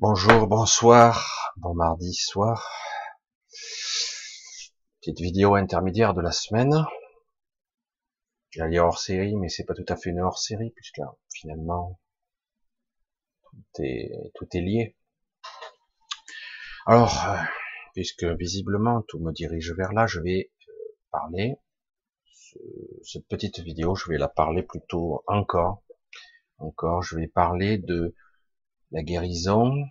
Bonjour, bonsoir, bon mardi soir. Petite vidéo intermédiaire de la semaine. J'allais hors série, mais c'est pas tout à fait une hors série, puisque finalement, tout est, tout est lié. Alors, euh, puisque visiblement tout me dirige vers là, je vais euh, parler. Cette petite vidéo, je vais la parler plutôt encore. Encore, je vais parler de la guérison,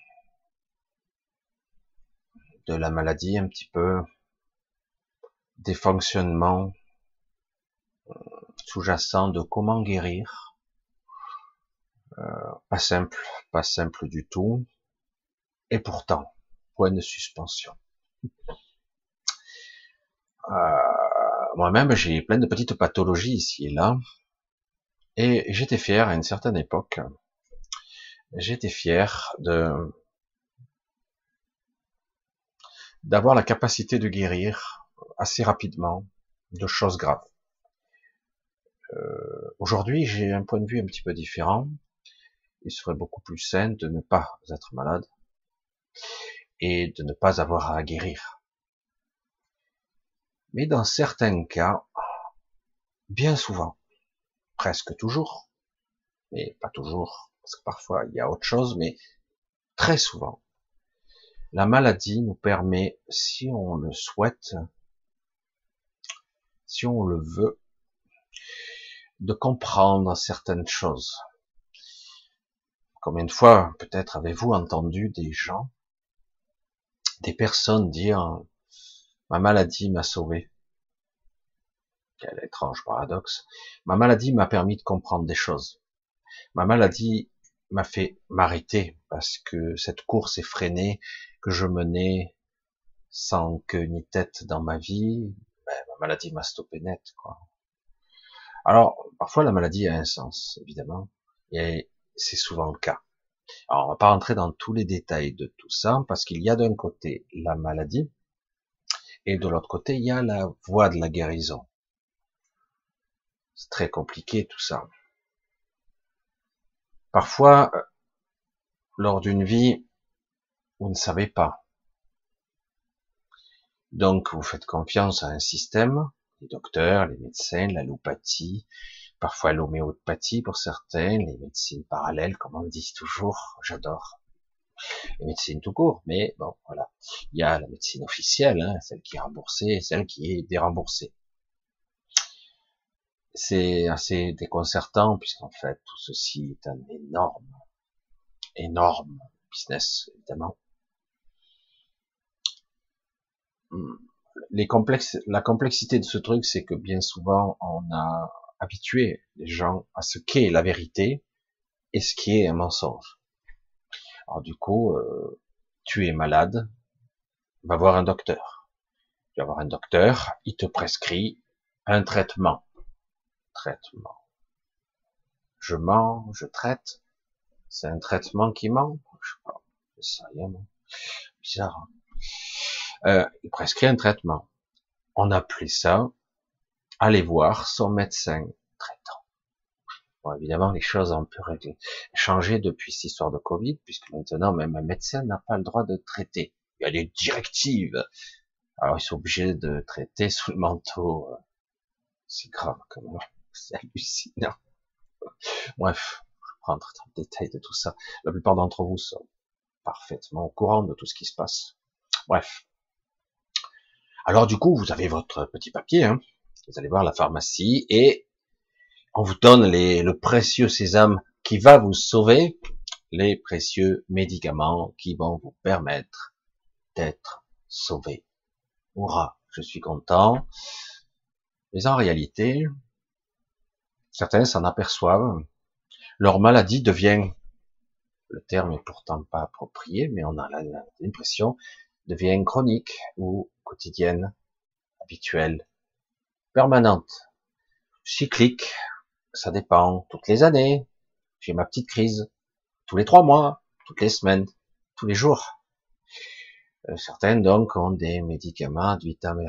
de la maladie un petit peu, des fonctionnements euh, sous-jacents de comment guérir. Euh, pas simple, pas simple du tout. Et pourtant, point de suspension. Euh, moi-même, j'ai plein de petites pathologies ici et là. Et j'étais fier à une certaine époque j'étais fier de d'avoir la capacité de guérir assez rapidement de choses graves. Euh, Aujourd'hui, j'ai un point de vue un petit peu différent. Il serait beaucoup plus sain de ne pas être malade et de ne pas avoir à guérir. Mais dans certains cas, bien souvent, presque toujours, mais pas toujours, parce que parfois il y a autre chose, mais très souvent, la maladie nous permet, si on le souhaite, si on le veut, de comprendre certaines choses. Combien de fois, peut-être, avez-vous entendu des gens, des personnes dire ma maladie m'a sauvé. Quel étrange paradoxe. Ma maladie m'a permis de comprendre des choses. Ma maladie m'a fait m'arrêter parce que cette course effrénée que je menais sans queue ni tête dans ma vie, ben, ma maladie m'a stoppé net. Alors, parfois la maladie a un sens, évidemment, et c'est souvent le cas. Alors, on va pas rentrer dans tous les détails de tout ça, parce qu'il y a d'un côté la maladie, et de l'autre côté, il y a la voie de la guérison. C'est très compliqué tout ça. Parfois, euh, lors d'une vie, vous ne savez pas. Donc, vous faites confiance à un système, les docteurs, les médecins, l'allopathie, parfois l'homéopathie pour certains, les médecines parallèles, comme on dit toujours, j'adore. Les médecines tout court, mais bon, voilà. Il y a la médecine officielle, hein, celle qui est remboursée et celle qui est déremboursée c'est assez déconcertant puisqu'en fait tout ceci est un énorme, énorme business évidemment. Les complexes, la complexité de ce truc, c'est que bien souvent on a habitué les gens à ce qu'est la vérité et ce qui est un mensonge. Alors du coup, euh, tu es malade, va voir un docteur. Tu vas voir un docteur, il te prescrit un traitement traitement. Je mens, je traite. C'est un traitement qui ment. Je sais pas. C'est rien, Bizarre. Hein. euh, il prescrit un traitement. On appelait ça aller voir son médecin traitant. Bon, évidemment, les choses ont pu changer depuis cette histoire de Covid, puisque maintenant, même un médecin n'a pas le droit de traiter. Il y a des directives. Alors, ils sont obligés de traiter sous le manteau. C'est grave, quand même c'est hallucinant. Bref, je prends le détail de tout ça. La plupart d'entre vous sont parfaitement au courant de tout ce qui se passe. Bref. Alors du coup, vous avez votre petit papier, hein. vous allez voir la pharmacie et on vous donne les, le précieux sésame qui va vous sauver, les précieux médicaments qui vont vous permettre d'être sauvé. Hurrah, je suis content. Mais en réalité, Certains s'en aperçoivent. Leur maladie devient, le terme est pourtant pas approprié, mais on a l'impression, devient chronique ou quotidienne, habituelle, permanente, cyclique. Ça dépend toutes les années. J'ai ma petite crise tous les trois mois, toutes les semaines, tous les jours. Euh, certains donc ont des médicaments ad vitam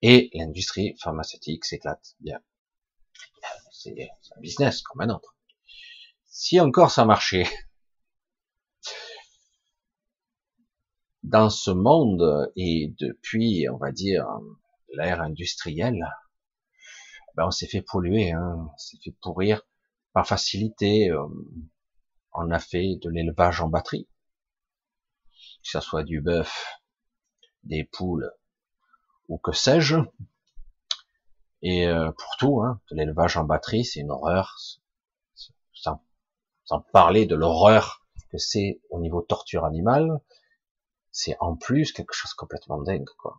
et l'industrie pharmaceutique s'éclate bien c'est un business comme un autre. Si encore ça marchait, dans ce monde et depuis, on va dire, l'ère industrielle, ben on s'est fait polluer, hein, on s'est fait pourrir par facilité. Euh, on a fait de l'élevage en batterie, que ce soit du bœuf, des poules ou que sais-je. Et euh, pour tout, hein, de l'élevage en batterie, c'est une horreur. Sans, sans parler de l'horreur que c'est au niveau torture animale, c'est en plus quelque chose de complètement dingue, quoi.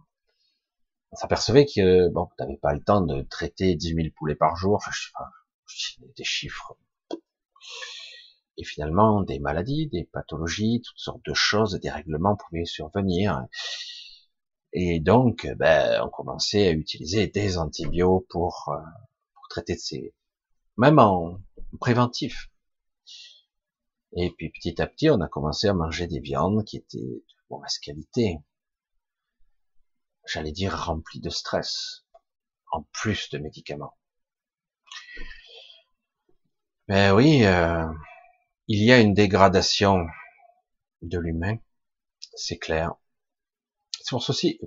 On s'apercevait que, bon, t'avais pas le temps de traiter 10 000 poulets par jour, enfin, je sais pas, des chiffres. Et finalement, des maladies, des pathologies, toutes sortes de choses, des règlements pouvaient survenir. Et donc, ben, on commençait à utiliser des antibiotiques pour, euh, pour traiter de ces, même en préventif. Et puis petit à petit, on a commencé à manger des viandes qui étaient de mauvaise qualité. J'allais dire remplies de stress, en plus de médicaments. Ben oui, euh, il y a une dégradation de l'humain, c'est clair. C'est pour ceci,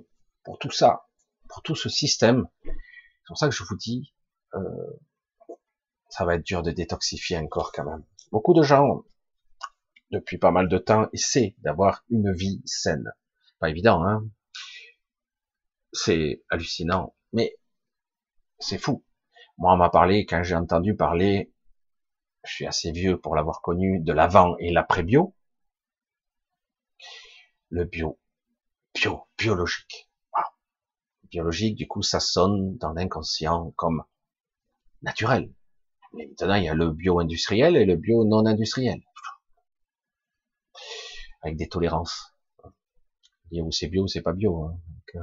pour tout ça, pour tout ce système, c'est pour ça que je vous dis, euh, ça va être dur de détoxifier un corps quand même. Beaucoup de gens depuis pas mal de temps essaie d'avoir une vie saine. Pas évident, hein C'est hallucinant, mais c'est fou. Moi, on m'a parlé, quand j'ai entendu parler, je suis assez vieux pour l'avoir connu, de l'avant et l'après-bio. Le bio, bio, biologique. Biologique, du coup, ça sonne dans l'inconscient comme naturel. Mais maintenant, il y a le bio-industriel et le bio non-industriel avec des tolérances. Et où c'est bio, c'est pas bio. Hein. Euh,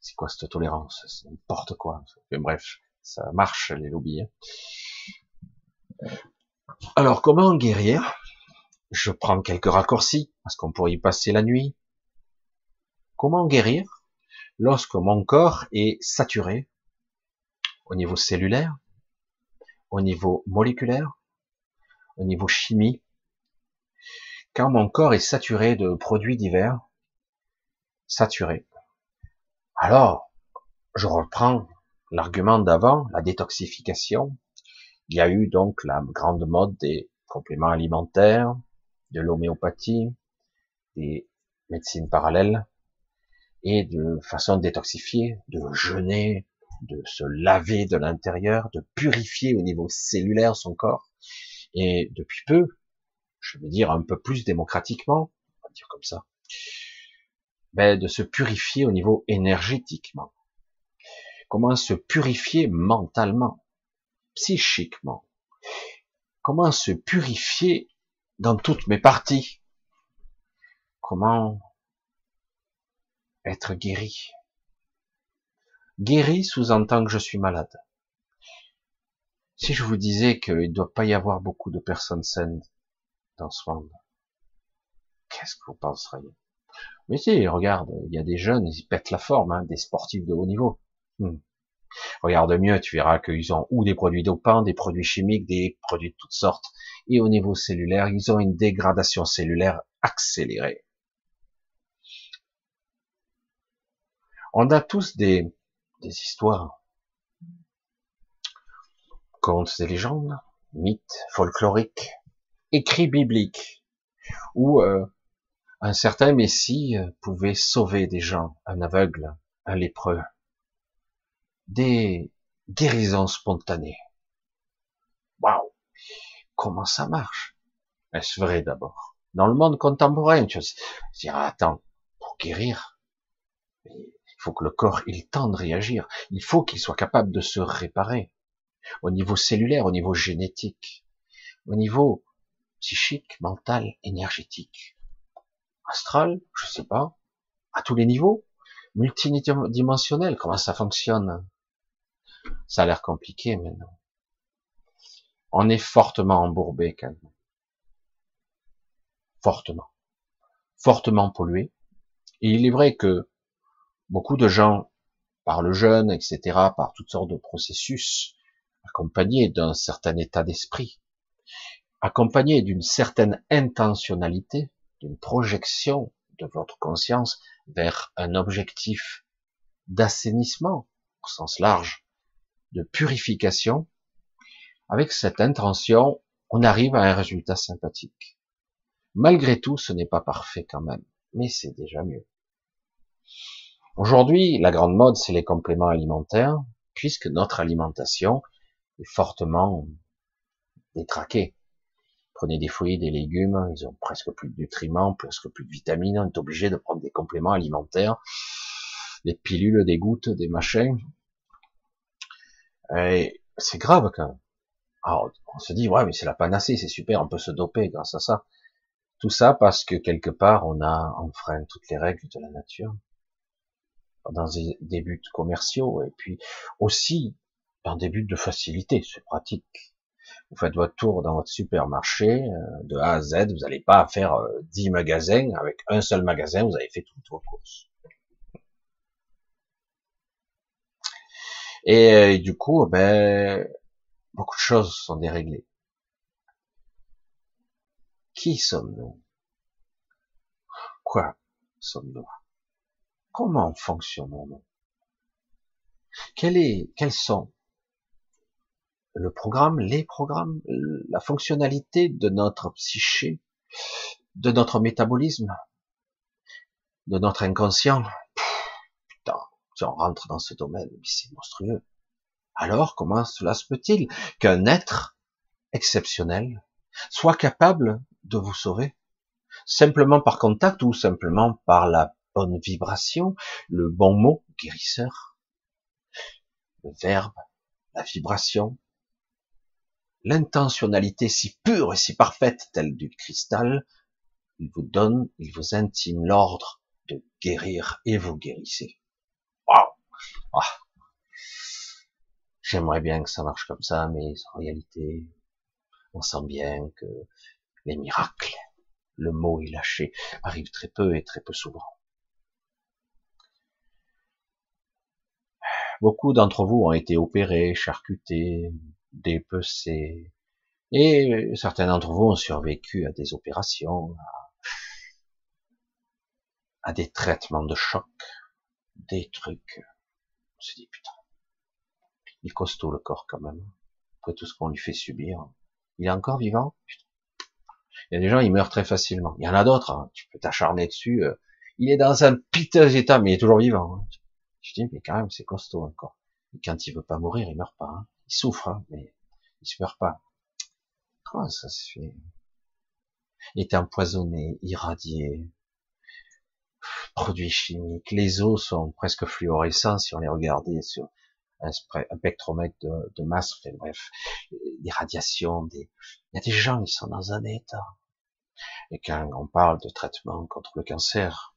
c'est quoi cette tolérance? C'est n'importe quoi. Mais bref, ça marche les lobbies. Hein. Alors, comment guérir? Je prends quelques raccourcis parce qu'on pourrait y passer la nuit. Comment guérir lorsque mon corps est saturé au niveau cellulaire, au niveau moléculaire, au niveau chimie, quand mon corps est saturé de produits divers, saturé. Alors, je reprends l'argument d'avant, la détoxification. Il y a eu donc la grande mode des compléments alimentaires, de l'homéopathie, des médecines parallèles, et de façon de détoxifier, de jeûner, de se laver de l'intérieur, de purifier au niveau cellulaire son corps. Et depuis peu, je veux dire un peu plus démocratiquement, on va dire comme ça, ben, de se purifier au niveau énergétiquement. Comment se purifier mentalement, psychiquement? Comment se purifier dans toutes mes parties? Comment être guéri. Guéri sous-entend que je suis malade. Si je vous disais qu'il ne doit pas y avoir beaucoup de personnes saines dans ce monde. Qu'est-ce que vous penseriez? Mais si, regarde, il y a des jeunes, ils pètent la forme, hein, des sportifs de haut niveau. Hmm. Regarde mieux, tu verras qu'ils ont ou des produits dopants, des produits chimiques, des produits de toutes sortes. Et au niveau cellulaire, ils ont une dégradation cellulaire accélérée. On a tous des, histoires, contes et légendes, mythes folkloriques, écrit biblique où euh, un certain Messie euh, pouvait sauver des gens, un aveugle, un lépreux, des guérisons spontanées. Waouh! Comment ça marche? Est-ce vrai d'abord? Dans le monde contemporain, tu vas dire, attends, pour guérir, faut que le corps le temps de réagir. Il faut qu'il soit capable de se réparer. Au niveau cellulaire, au niveau génétique, au niveau psychique, mental, énergétique, astral, je sais pas, à tous les niveaux, multidimensionnel, comment ça fonctionne Ça a l'air compliqué maintenant. On est fortement embourbé quand même. Fortement. Fortement pollué. Et il est vrai que beaucoup de gens, par le jeûne, etc., par toutes sortes de processus, accompagnés d'un certain état d'esprit, accompagné d'une certaine intentionnalité, d'une projection de votre conscience vers un objectif d'assainissement au sens large, de purification, avec cette intention, on arrive à un résultat sympathique. Malgré tout, ce n'est pas parfait quand même, mais c'est déjà mieux. Aujourd'hui, la grande mode, c'est les compléments alimentaires, puisque notre alimentation est fortement détraquée. Prenez des fruits, des légumes, ils ont presque plus de nutriments, presque plus de vitamines, on est obligé de prendre des compléments alimentaires, des pilules, des gouttes, des machins. Et c'est grave quand même. On se dit, ouais, mais c'est la panacée, c'est super, on peut se doper grâce à ça. Tout ça parce que quelque part, on a enfreint toutes les règles de la nature dans des, buts commerciaux et puis aussi dans des buts de facilité, c'est pratique. Vous faites votre tour dans votre supermarché euh, de A à Z, vous n'allez pas faire 10 euh, magasins, avec un seul magasin, vous avez fait toutes vos courses. Et, euh, du coup, ben, beaucoup de choses sont déréglées. Qui sommes-nous? Quoi sommes-nous? Comment fonctionnons-nous est, Quels sont le programme, les programmes, la fonctionnalité de notre psyché, de notre métabolisme, de notre inconscient? Putain, si on rentre dans ce domaine, c'est monstrueux. Alors, comment cela se peut-il qu'un être exceptionnel soit capable de vous sauver? Simplement par contact ou simplement par la bonne vibration, le bon mot, guérisseur, le verbe, la vibration, l'intentionnalité si pure et si parfaite telle du cristal, il vous donne, il vous intime l'ordre de guérir et vous guérissez. Waouh J'aimerais bien que ça marche comme ça, mais en réalité, on sent bien que les miracles, le mot est lâché, arrivent très peu et très peu souvent. Beaucoup d'entre vous ont été opérés, charcutés, dépecés, et certains d'entre vous ont survécu à des opérations, à, des traitements de choc, des trucs. On se dit putain, il costaud le corps quand même. Après tout ce qu'on lui fait subir. Il est encore vivant? Il y a des gens, ils meurent très facilement. Il y en a d'autres, hein. tu peux t'acharner dessus. Euh. il est dans un piteux état, mais il est toujours vivant. Hein. Je dis, mais quand même, c'est costaud encore. Quand il veut pas mourir, il meurt pas. Hein. Il souffre, mais il se meurt pas. Comment ça se fait? Il est empoisonné, irradié, produits chimiques. Les os sont presque fluorescents si on les regardait sur un, spectromètre de, masse, bref, des radiations, des... il y a des gens qui sont dans un état. Et quand on parle de traitement contre le cancer,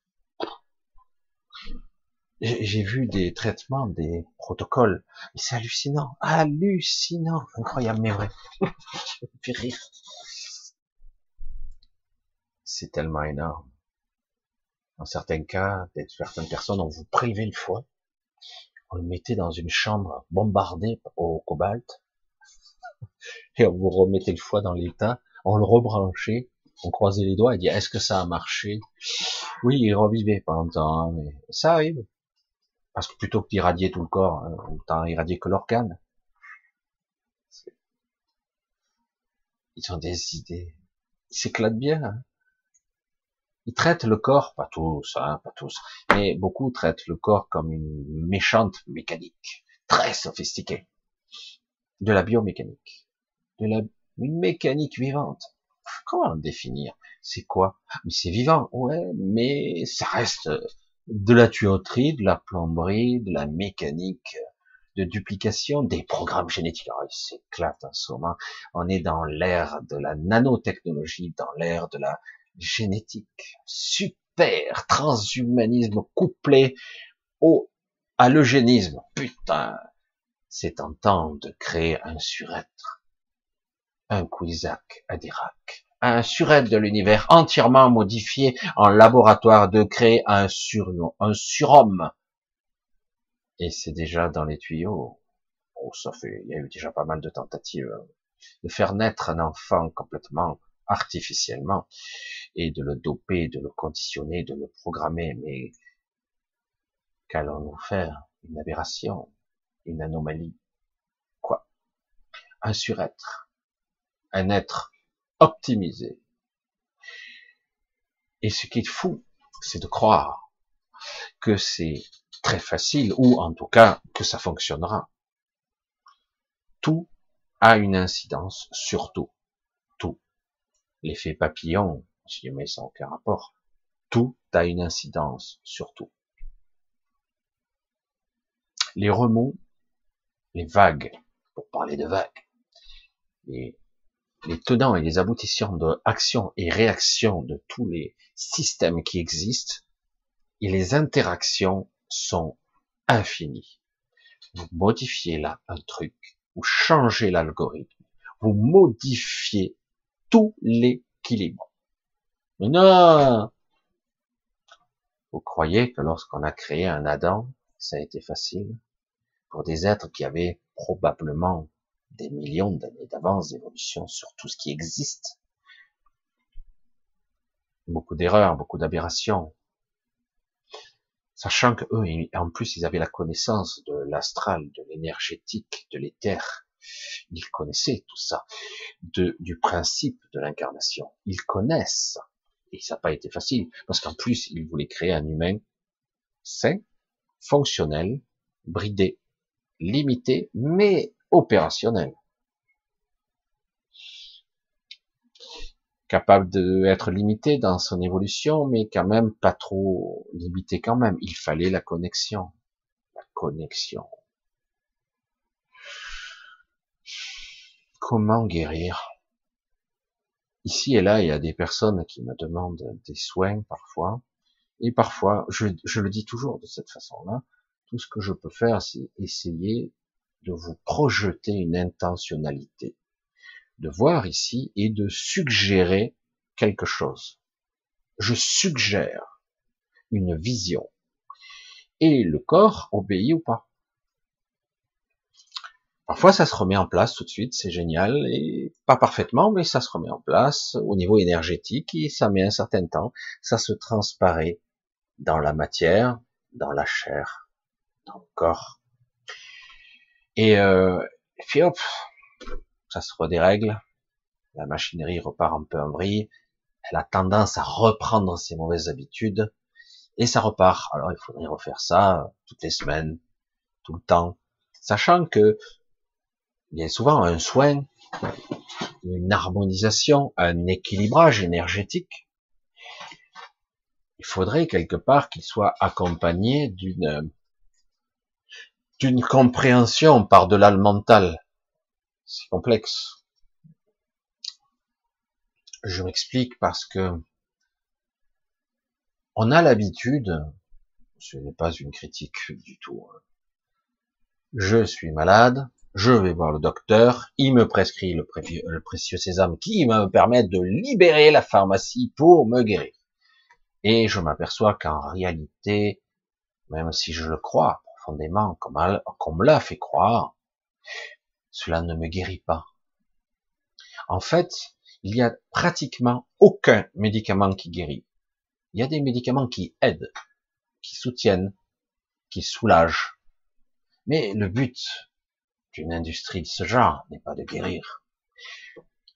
j'ai vu des traitements, des protocoles, mais c'est hallucinant, hallucinant, incroyable, mais vrai. fait rire. C'est tellement énorme. Dans certains cas, certaines personnes, on vous privait le foie, on le mettait dans une chambre bombardée au cobalt, et on vous remettait le foie dans l'état, on le rebranchait, on croisait les doigts. Et dit est-ce que ça a marché? Oui, il revivait pendant temps, mais ça arrive. Parce que plutôt que d'irradier tout le corps, autant irradier que l'organe. Ils ont des idées. Ils s'éclatent bien. Hein. Ils traitent le corps, pas tous, hein, pas tous, mais beaucoup traitent le corps comme une méchante mécanique, très sophistiquée, de la biomécanique, de la une mécanique vivante. Comment le définir? C'est quoi? Mais c'est vivant, ouais, mais ça reste de la tuyauterie, de la plomberie, de la mécanique, de duplication, des programmes génétiques. Alors, il s'éclate en ce. On est dans l'ère de la nanotechnologie, dans l'ère de la génétique, super transhumanisme couplé au à l'eugénisme. Putain, c'est en temps de créer un surêtre, un Cuisac à Dirac, un surêtre de l'univers entièrement modifié en laboratoire, de créer un sur un surhomme. Et c'est déjà dans les tuyaux. Oh, ça il y a eu déjà pas mal de tentatives de faire naître un enfant complètement artificiellement et de le doper, de le conditionner, de le programmer. Mais qu'allons-nous faire? Une aberration, une anomalie, quoi? Un surêtre, un être optimisé. Et ce qui est fou, c'est de croire que c'est très facile, ou en tout cas que ça fonctionnera. Tout a une incidence sur tout. Tout. L'effet papillon, si jamais ça n'a aucun rapport, tout a une incidence sur tout. Les remous, les vagues, pour parler de vagues, les, les tenants et les aboutissants de action et réaction de tous les systèmes qui existent, et les interactions sont infinies. Vous modifiez là un truc, vous changez l'algorithme, vous modifiez tout l'équilibre. Non Vous croyez que lorsqu'on a créé un Adam, ça a été facile? Pour des êtres qui avaient probablement des millions d'années d'avance d'évolution sur tout ce qui existe. Beaucoup d'erreurs, beaucoup d'aberrations, sachant que eux, en plus, ils avaient la connaissance de l'astral, de l'énergétique, de l'éther. Ils connaissaient tout ça, du principe de l'incarnation. Ils connaissent. Et ça n'a pas été facile, parce qu'en plus, ils voulaient créer un humain sain, fonctionnel, bridé, limité, mais opérationnel. capable d'être limité dans son évolution, mais quand même pas trop limité quand même. Il fallait la connexion. La connexion. Comment guérir? Ici et là, il y a des personnes qui me demandent des soins parfois. Et parfois, je, je le dis toujours de cette façon-là, tout ce que je peux faire, c'est essayer de vous projeter une intentionnalité de voir ici et de suggérer quelque chose. Je suggère une vision. Et le corps obéit ou pas. Parfois, ça se remet en place tout de suite, c'est génial, et pas parfaitement, mais ça se remet en place au niveau énergétique, et ça met un certain temps, ça se transparaît dans la matière, dans la chair, dans le corps. Et, euh, et puis hop, ça se redérègle, la machinerie repart un peu en vrille, elle a tendance à reprendre ses mauvaises habitudes, et ça repart. Alors il faudrait refaire ça euh, toutes les semaines, tout le temps, sachant que a souvent un soin, une harmonisation, un équilibrage énergétique. Il faudrait quelque part qu'il soit accompagné d'une d'une compréhension par-delà le mental, c'est complexe. Je m'explique parce que on a l'habitude, ce n'est pas une critique du tout. Hein. Je suis malade, je vais voir le docteur, il me prescrit le, le précieux sésame qui me permettre de libérer la pharmacie pour me guérir. Et je m'aperçois qu'en réalité, même si je le crois comme me l'a fait croire, cela ne me guérit pas. En fait, il y a pratiquement aucun médicament qui guérit. Il y a des médicaments qui aident, qui soutiennent, qui soulagent. Mais le but d'une industrie de ce genre n'est pas de guérir.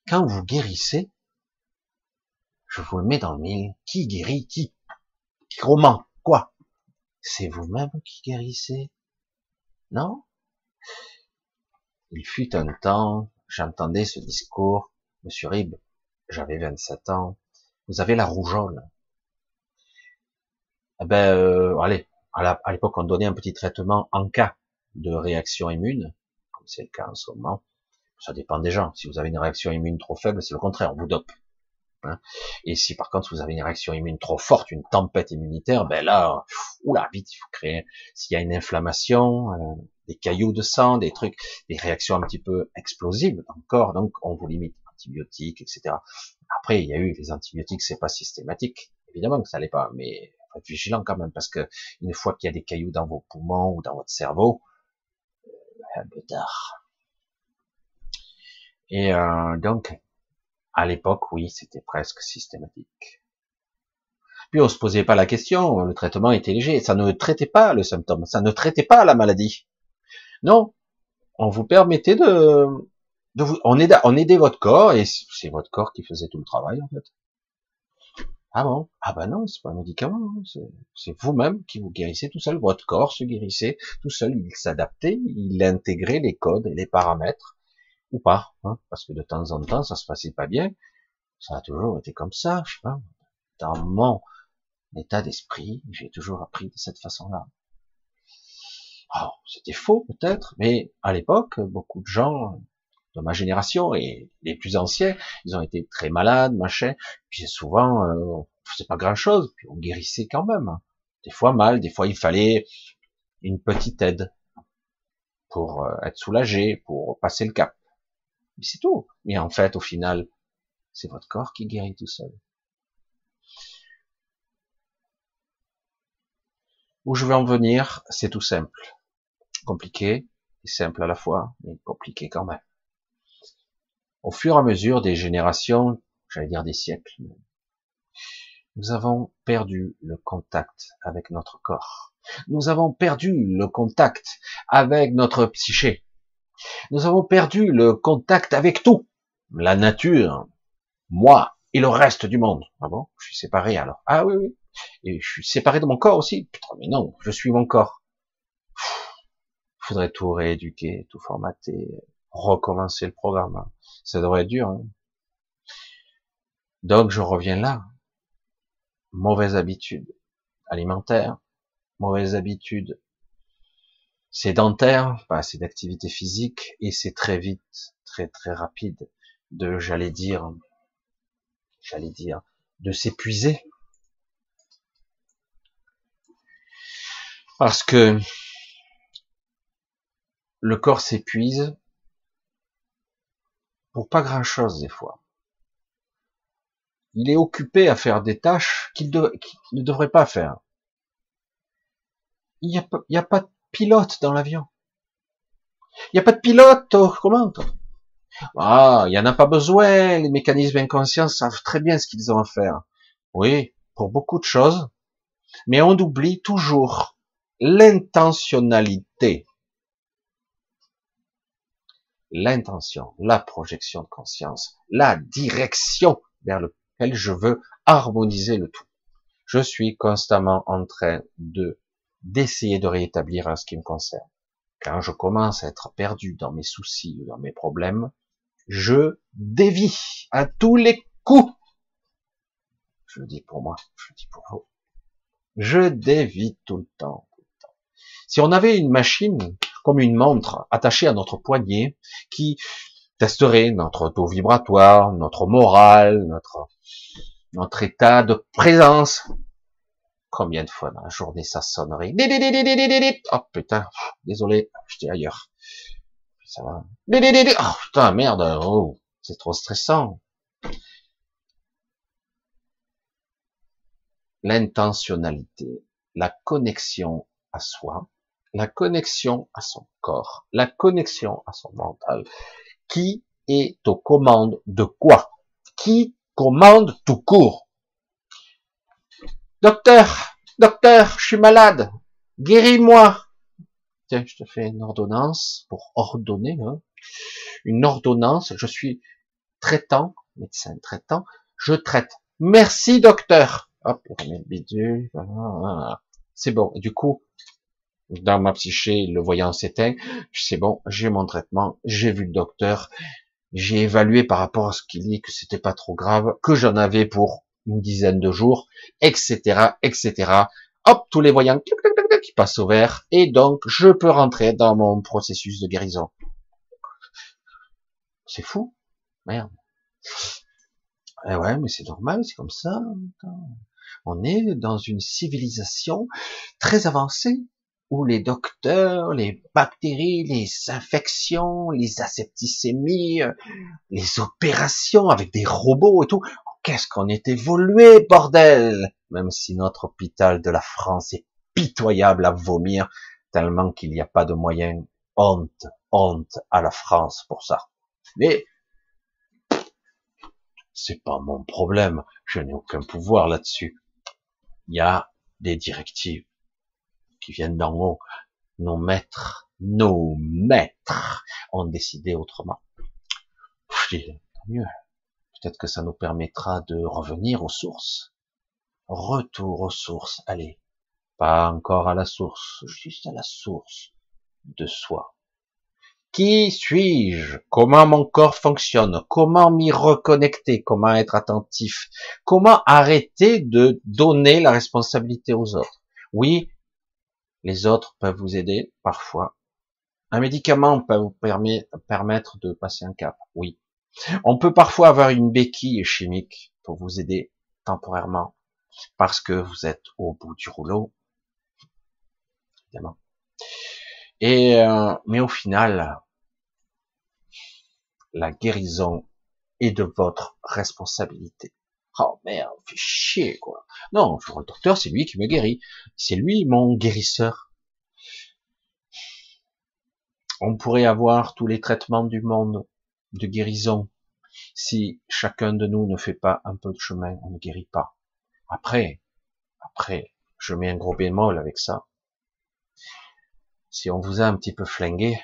Quand vous guérissez, je vous le mets dans le mille, qui guérit qui? Comment Quoi? C'est vous-même qui guérissez Non? Il fut un temps, j'entendais ce discours, Monsieur Rib, j'avais 27 ans, vous avez la rougeole. Eh ben, euh, allez, à l'époque, on donnait un petit traitement en cas de réaction immune, comme c'est le cas en ce moment. Ça dépend des gens. Si vous avez une réaction immune trop faible, c'est le contraire, on vous dope. Hein. Et si par contre vous avez une réaction immune trop forte, une tempête immunitaire, ben là, oula, vite, il faut créer. S'il y a une inflammation, euh, des cailloux de sang, des trucs, des réactions un petit peu explosives encore, donc on vous limite antibiotiques, etc. Après, il y a eu les antibiotiques, c'est pas systématique, évidemment que ça l'est pas, mais faut être vigilant quand même parce que une fois qu'il y a des cailloux dans vos poumons ou dans votre cerveau, euh, un peu tard. Et euh, donc, À l'époque, oui, c'était presque systématique. Puis on se posait pas la question, le traitement était léger, ça ne traitait pas le symptôme, ça ne traitait pas la maladie. Non, on vous permettait de, vous, on aidait, on aidait votre corps et c'est votre corps qui faisait tout le travail en fait. Ah bon? Ah ben non, c'est pas un médicament, hein. c'est vous-même qui vous guérissez tout seul. Votre corps se guérissait tout seul, il s'adaptait, il intégrait les codes et les paramètres ou pas, hein, parce que de temps en temps ça se passait pas bien. Ça a toujours été comme ça, je sais pas. Dans mon état d'esprit, j'ai toujours appris de cette façon-là. C'était faux peut-être, mais à l'époque, beaucoup de gens de ma génération et les plus anciens, ils ont été très malades, machin. Puis souvent, euh, on faisait pas grand-chose, puis on guérissait quand même. Des fois mal, des fois il fallait une petite aide pour euh, être soulagé, pour passer le cap. Mais c'est tout. Mais en fait, au final, c'est votre corps qui guérit tout seul. Où je veux en venir, c'est tout simple. Compliqué et simple à la fois, mais compliqué quand même au fur et à mesure des générations, j'allais dire des siècles, nous avons perdu le contact avec notre corps. Nous avons perdu le contact avec notre psyché. Nous avons perdu le contact avec tout. La nature, moi et le reste du monde. Ah bon? Je suis séparé alors. Ah oui, oui. Et je suis séparé de mon corps aussi. Putain, mais non, je suis mon corps. Faudrait tout rééduquer, tout formater, recommencer le programme. Ça devrait être dur. Hein. Donc je reviens là. Mauvaise habitude alimentaire, mauvaise habitude sédentaire, pas assez d'activité physique, et c'est très vite, très très rapide de, j'allais dire, j'allais dire, de s'épuiser. Parce que le corps s'épuise, pour pas grand chose des fois. Il est occupé à faire des tâches qu'il ne devrait pas faire. Il n'y a, a pas pilote dans l'avion. Il n'y a pas de pilote commandes. Ah, il n'y en a pas besoin. Les mécanismes inconscients savent très bien ce qu'ils ont à faire. Oui, pour beaucoup de choses. Mais on oublie toujours l'intentionnalité l'intention, la projection de conscience, la direction vers laquelle je veux harmoniser le tout. Je suis constamment en train de d'essayer de rétablir ce qui me concerne. Quand je commence à être perdu dans mes soucis ou dans mes problèmes, je dévie à tous les coups. Je le dis pour moi, je le dis pour vous. Je dévie tout le temps. Tout le temps. Si on avait une machine comme une montre attachée à notre poignet qui testerait notre taux vibratoire, notre morale, notre, notre état de présence. Combien de fois dans la journée ça sonnerait? Oh putain, désolé, j'étais ailleurs. Ça va. Oh putain, merde, oh, c'est trop stressant. L'intentionnalité, la connexion à soi, la connexion à son corps, la connexion à son mental. Qui est aux commandes de quoi? Qui commande tout court? Docteur, docteur, je suis malade, guéris-moi. Tiens, je te fais une ordonnance pour ordonner, hein. une ordonnance. Je suis traitant, médecin traitant, je traite. Merci docteur. Hop, bidule. C'est bon. du coup, dans ma psyché, le voyant s'éteint, c'est bon, j'ai mon traitement, j'ai vu le docteur, j'ai évalué par rapport à ce qu'il dit que c'était pas trop grave, que j'en avais pour une dizaine de jours, etc., etc. Hop, tous les voyants qui passent au vert, et donc je peux rentrer dans mon processus de guérison. C'est fou, merde. Eh ouais, mais c'est normal, c'est comme ça. On est dans une civilisation très avancée où les docteurs, les bactéries, les infections, les asepticémies, les opérations avec des robots et tout. Qu'est-ce qu'on est évolué, bordel Même si notre hôpital de la France est pitoyable à vomir, tellement qu'il n'y a pas de moyens. Honte, honte à la France pour ça. Mais c'est pas mon problème, je n'ai aucun pouvoir là-dessus. Il y a des directives qui viennent d'en haut. Nos maîtres, nos maîtres ont décidé autrement. Je tant mieux. Peut-être que ça nous permettra de revenir aux sources. Retour aux sources. Allez, pas encore à la source, juste à la source de soi. Qui suis-je? Comment mon corps fonctionne? Comment m'y reconnecter? Comment être attentif? Comment arrêter de donner la responsabilité aux autres? Oui, les autres peuvent vous aider parfois. Un médicament peut vous permettre de passer un cap. Oui. On peut parfois avoir une béquille chimique pour vous aider temporairement parce que vous êtes au bout du rouleau. Évidemment. Et euh, mais au final, la guérison est de votre responsabilité. Oh merde, fait chier quoi. Non, le docteur, c'est lui qui me guérit. C'est lui mon guérisseur. On pourrait avoir tous les traitements du monde de guérison. Si chacun de nous ne fait pas un peu de chemin, on ne guérit pas. Après, après, je mets un gros bémol avec ça si on vous a un petit peu flingué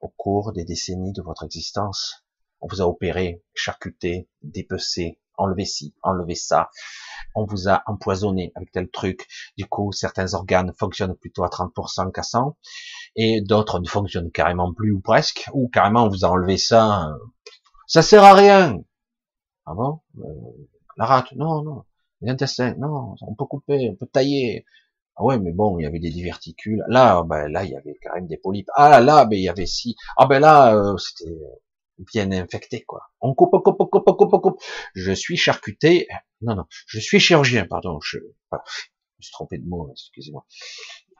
au cours des décennies de votre existence, on vous a opéré, charcuté, dépecé, enlevé ci, enlevé ça, on vous a empoisonné avec tel truc, du coup certains organes fonctionnent plutôt à 30% qu'à 100, et d'autres ne fonctionnent carrément plus ou presque, ou carrément on vous a enlevé ça, euh, ça sert à rien. Ah bon? Euh, La rate, non, non. Les intestins, non, on peut couper, on peut tailler, ah ouais, mais bon, il y avait des diverticules. Là, ben là, il y avait quand même des polypes. Ah là, ben il y avait si. Ah ben là, euh, c'était bien infecté, quoi. On coupe, on coupe, on coupe, on coupe, on coupe. Je suis charcuté. Non, non, je suis chirurgien, pardon. Je, je me suis trompé de mot, excusez-moi.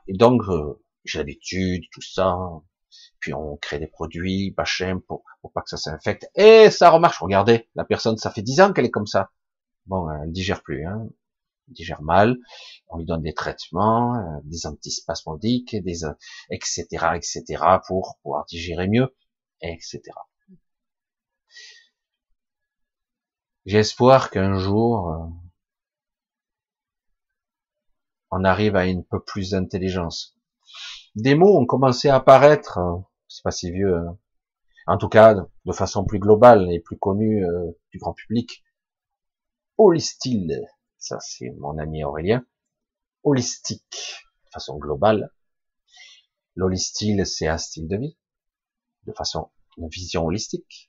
Et donc, euh, j'ai l'habitude, tout ça. Puis on crée des produits, machin, pour, pour pas que ça s'infecte. Et ça remarche. Regardez, la personne, ça fait dix ans qu'elle est comme ça. Bon, elle digère plus, hein digère mal, on lui donne des traitements, euh, des antispasmodiques, des etc. etc. pour pouvoir digérer mieux, etc. Espoir qu'un jour euh, on arrive à une peu plus d'intelligence. Des mots ont commencé à apparaître, euh, c'est pas si vieux, hein. en tout cas de façon plus globale et plus connue du grand public. Holistyle, ça c'est mon ami Aurélien, holistique, de façon globale. L'holistyle, c'est un style de vie, de façon, une vision holistique.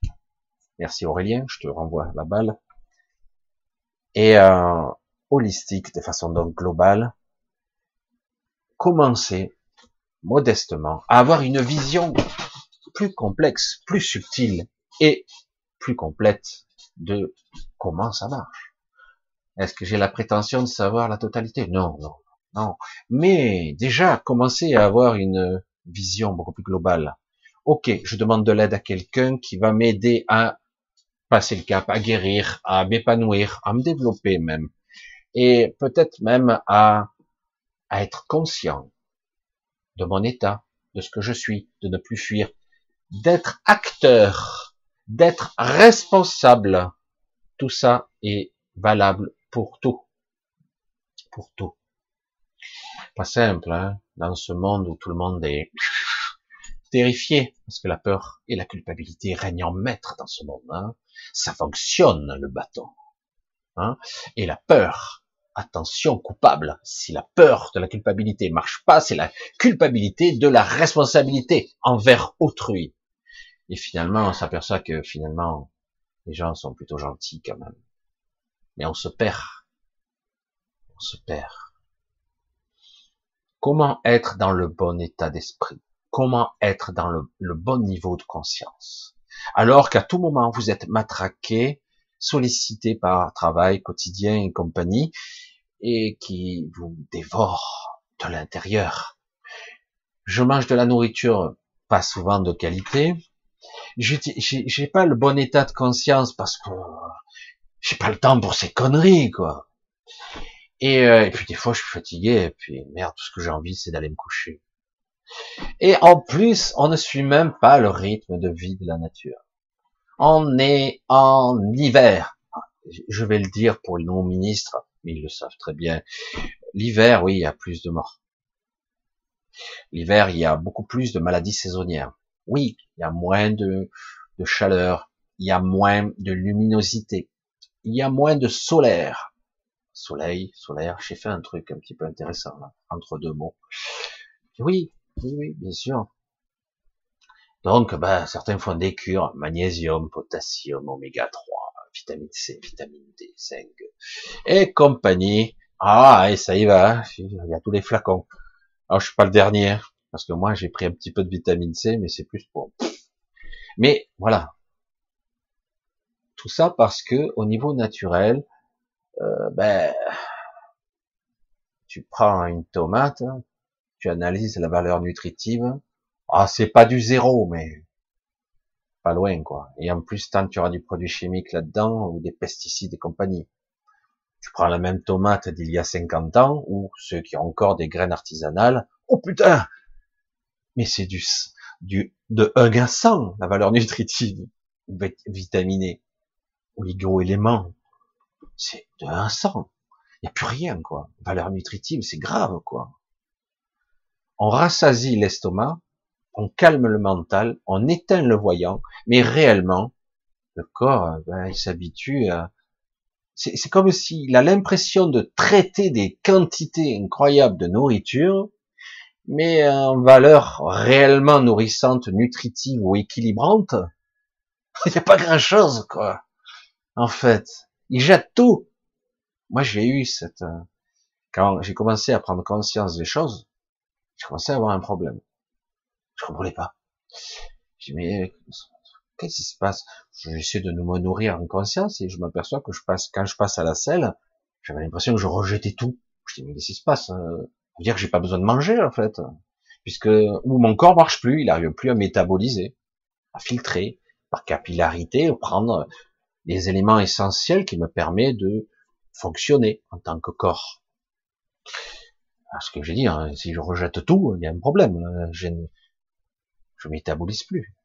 Merci Aurélien, je te renvoie la balle. Et euh, holistique, de façon donc globale, commencer modestement à avoir une vision plus complexe, plus subtile et plus complète de comment ça marche. Est-ce que j'ai la prétention de savoir la totalité? Non, non, non. Mais déjà, commencer à avoir une vision beaucoup plus globale. Ok, je demande de l'aide à quelqu'un qui va m'aider à passer le cap, à guérir, à m'épanouir, à me développer même. Et peut-être même à, à être conscient de mon état, de ce que je suis, de ne plus fuir, d'être acteur, d'être responsable. Tout ça est valable pour tout. Pour tout. Pas simple, hein, dans ce monde où tout le monde est terrifié, parce que la peur et la culpabilité règnent en maître dans ce monde. Hein. Ça fonctionne, le bâton. Hein. Et la peur, attention, coupable. Si la peur de la culpabilité marche pas, c'est la culpabilité de la responsabilité envers autrui. Et finalement, on s'aperçoit que finalement, les gens sont plutôt gentils quand même mais on se perd. On se perd. Comment être dans le bon état d'esprit? Comment être dans le, bon niveau de conscience? Alors qu'à tout moment vous êtes matraqué, sollicité par travail quotidien et compagnie, et qui vous dévore de l'intérieur. Je mange de la nourriture pas souvent de qualité. J'ai pas le bon état de conscience parce que j'ai pas le temps pour ces conneries, quoi. Et, euh, et, puis des fois, je suis fatigué, et puis merde, tout ce que j'ai envie, c'est d'aller me coucher. Et en plus, on ne suit même pas le rythme de vie de la nature. On est en hiver. je vais le dire pour nos ministres, mais ils le savent très bien. L'hiver, oui, il y a plus de morts. L'hiver, il y a beaucoup plus de maladies saisonnières. Oui, il y a moins de, de chaleur, il y a moins de luminosité, il y a moins de solaire. Soleil, solaire, j'ai fait un truc un petit peu intéressant là, entre deux mots. Oui, oui, oui, bien sûr. Donc, ben, certains font des cures, magnésium, potassium, oméga 3, vitamine C, vitamine D, 5, et compagnie. Ah, et ça y va, il y a tous les flacons. Alors, je suis pas le dernier, parce que moi, j'ai pris un petit peu de vitamine C, mais c'est plus pour... Mais, voilà. Tout ça parce que, au niveau naturel, euh, ben, tu prends une tomate, tu analyses la valeur nutritive, ah, c'est pas du zéro, mais pas loin, quoi. Et en plus, tant tu auras du produit chimique là-dedans, ou des pesticides et compagnie. Tu prends la même tomate d'il y a 50 ans, ou ceux qui ont encore des graines artisanales, oh putain! Mais c'est du, du, de 1 à 100, la valeur nutritive, vitaminée, oligo-éléments. C'est de 1 à 100. Il n'y a plus rien, quoi. Valeur nutritive, c'est grave, quoi. On rassasie l'estomac, on calme le mental, on éteint le voyant, mais réellement, le corps, ben, il s'habitue à... C'est comme s'il a l'impression de traiter des quantités incroyables de nourriture, mais en valeur réellement nourrissante, nutritive ou équilibrante, il n'y a pas grand-chose, quoi. En fait, il jette tout. Moi, j'ai eu cette... Quand j'ai commencé à prendre conscience des choses, j'ai commencé à avoir un problème. Je comprenais pas. Je dis, mais qu'est-ce qui se passe? J'essaie de me nourrir en conscience et je m'aperçois que je passe, quand je passe à la selle, j'avais l'impression que je rejetais tout. Je dis, mais qu'est-ce qui se passe Ça veut dire que j'ai pas besoin de manger, en fait. Puisque, mon corps marche plus, il arrive plus à métaboliser, à filtrer, par capillarité, prendre les éléments essentiels qui me permettent de fonctionner en tant que corps. Ce que j'ai dit, hein, si je rejette tout, il y a un problème. Je, je métabolise plus.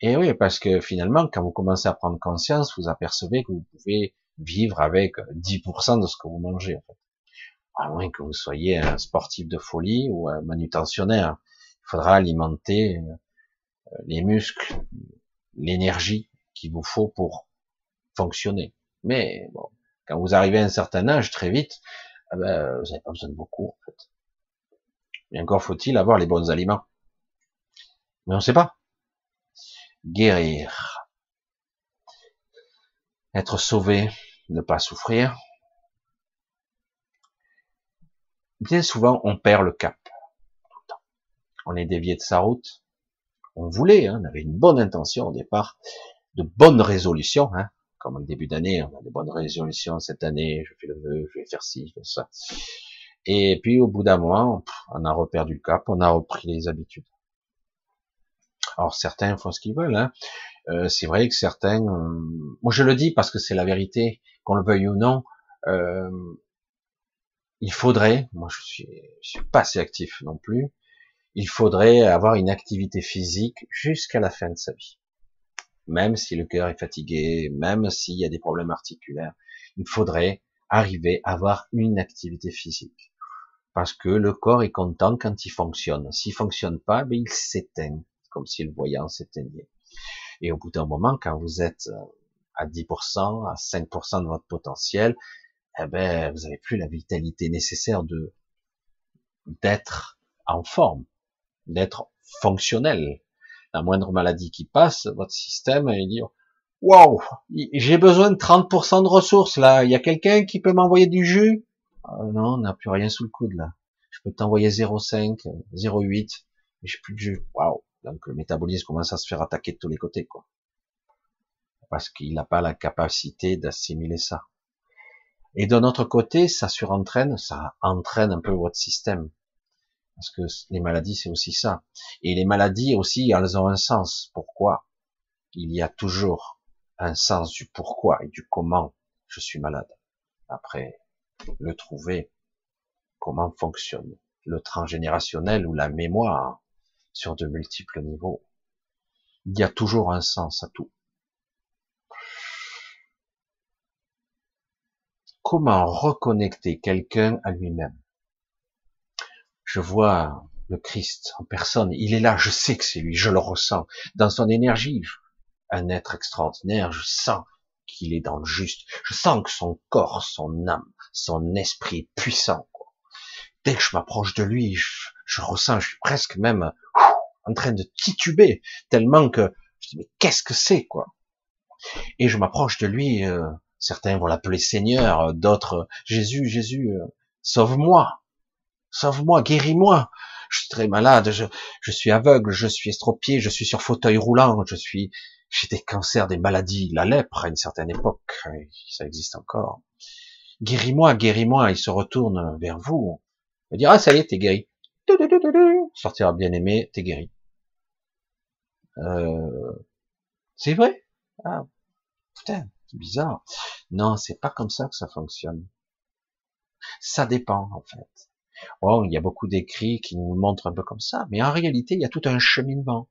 Et oui, parce que finalement, quand vous commencez à prendre conscience, vous apercevez que vous pouvez vivre avec 10% de ce que vous mangez, en fait. À moins que vous soyez un sportif de folie ou un manutentionnaire. Il faudra alimenter euh, les muscles, l'énergie qu'il vous faut pour fonctionner. Mais bon, quand vous arrivez à un certain âge, très vite, eh ben, vous n'avez pas besoin de beaucoup, en fait. Mais encore faut-il avoir les bons aliments. Mais on ne sait pas. Guérir. Être sauvé, ne pas souffrir. Bien souvent, on perd le cap. On est dévié de sa route. On voulait, hein, on avait une bonne intention au départ, de bonnes résolutions, hein, comme au début d'année, on a des bonnes résolutions cette année, je fais le vœu, je vais faire ci, je fais ça. Et puis au bout d'un mois, on a reperdu le cap, on a repris les habitudes. Alors certains font ce qu'ils veulent. Hein. Euh, c'est vrai que certains, euh, moi je le dis parce que c'est la vérité, qu'on le veuille ou non. Euh, il faudrait, moi je suis, je suis pas assez actif non plus. Il faudrait avoir une activité physique jusqu'à la fin de sa vie, même si le cœur est fatigué, même s'il y a des problèmes articulaires. Il faudrait arriver à avoir une activité physique parce que le corps est content quand il fonctionne. S'il fonctionne pas, ben il s'éteint comme si le voyant s'éteignait. Et au bout d'un moment, quand vous êtes euh, à 10%, à 5% de votre potentiel, eh ben, vous n'avez plus la vitalité nécessaire de d'être en forme, d'être fonctionnel. La moindre maladie qui passe, votre système il dit waouh, j'ai besoin de 30% de ressources là. Il y a quelqu'un qui peut m'envoyer du jus? Euh, Non, on n'a plus rien sous le coude là. Je peux t'envoyer 0,5, 0,8, mais j'ai plus de jus. Waouh. Donc le métabolisme commence à se faire attaquer de tous les côtés, quoi. Parce qu'il n'a pas la capacité d'assimiler ça. Et d'un autre côté, ça surentraîne, ça entraîne un peu votre système. Parce que les maladies, c'est aussi ça. Et les maladies aussi, elles ont un sens. Pourquoi? Il y a toujours un sens du pourquoi et du comment je suis malade. Après, le trouver, comment fonctionne le transgénérationnel ou la mémoire, sur de multiples niveaux? Il y a toujours un sens à tout. comment reconnecter quelqu'un à lui-même? Je vois le Christ en personne, il est là, je sais que c'est lui, je le ressens. Dans son énergie, un être extraordinaire, je sens qu'il est dans le juste, je sens que son corps, son âme, son esprit est puissant. Dès que je m'approche de lui, je, ressens, je suis presque même en train de tituber, tellement que je dis mais qu'est-ce que c'est quoi? Et je m'approche de lui, euh, certains vont l'appeler Seigneur, d'autres Jésus, Jésus, euh, sauve-moi, sauve-moi, guéris-moi. Je suis très malade, je, suis aveugle, je suis estropié, je suis sur fauteuil roulant, je suis j'ai des cancers, des maladies, la lèpre à une certaine époque, ça existe encore. Guéris-moi, guéris-moi, il se retourne vers vous. Il dire, ah, ça y est, t'es guéri. Sortira bien aimé, t'es guéri. Euh, c'est vrai? Ah, putain, c'est bizarre. Non, c'est pas comme ça que ça fonctionne. Ça dépend, en fait. Il y a beaucoup d'écrits qui nous montrent un peu comme ça, mais en réalité, il y a tout un cheminement.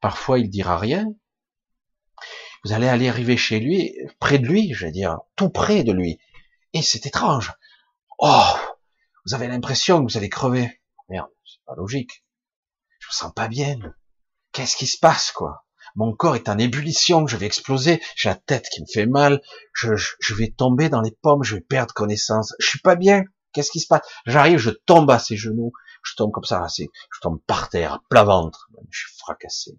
Parfois, il dira rien. Vous allez aller arriver chez lui, près de lui, je veux dire, tout près de lui. Et c'est étrange. Oh, vous avez l'impression que vous allez crever. Merde, c'est pas logique. Je me sens pas bien. Qu'est-ce qui se passe, quoi? Mon corps est en ébullition, je vais exploser, j'ai la tête qui me fait mal, je, je, vais tomber dans les pommes, je vais perdre connaissance. Je suis pas bien. Qu'est-ce qui se passe? J'arrive, je tombe à ses genoux, je tombe comme ça, je tombe par terre, plat ventre, je suis fracassé.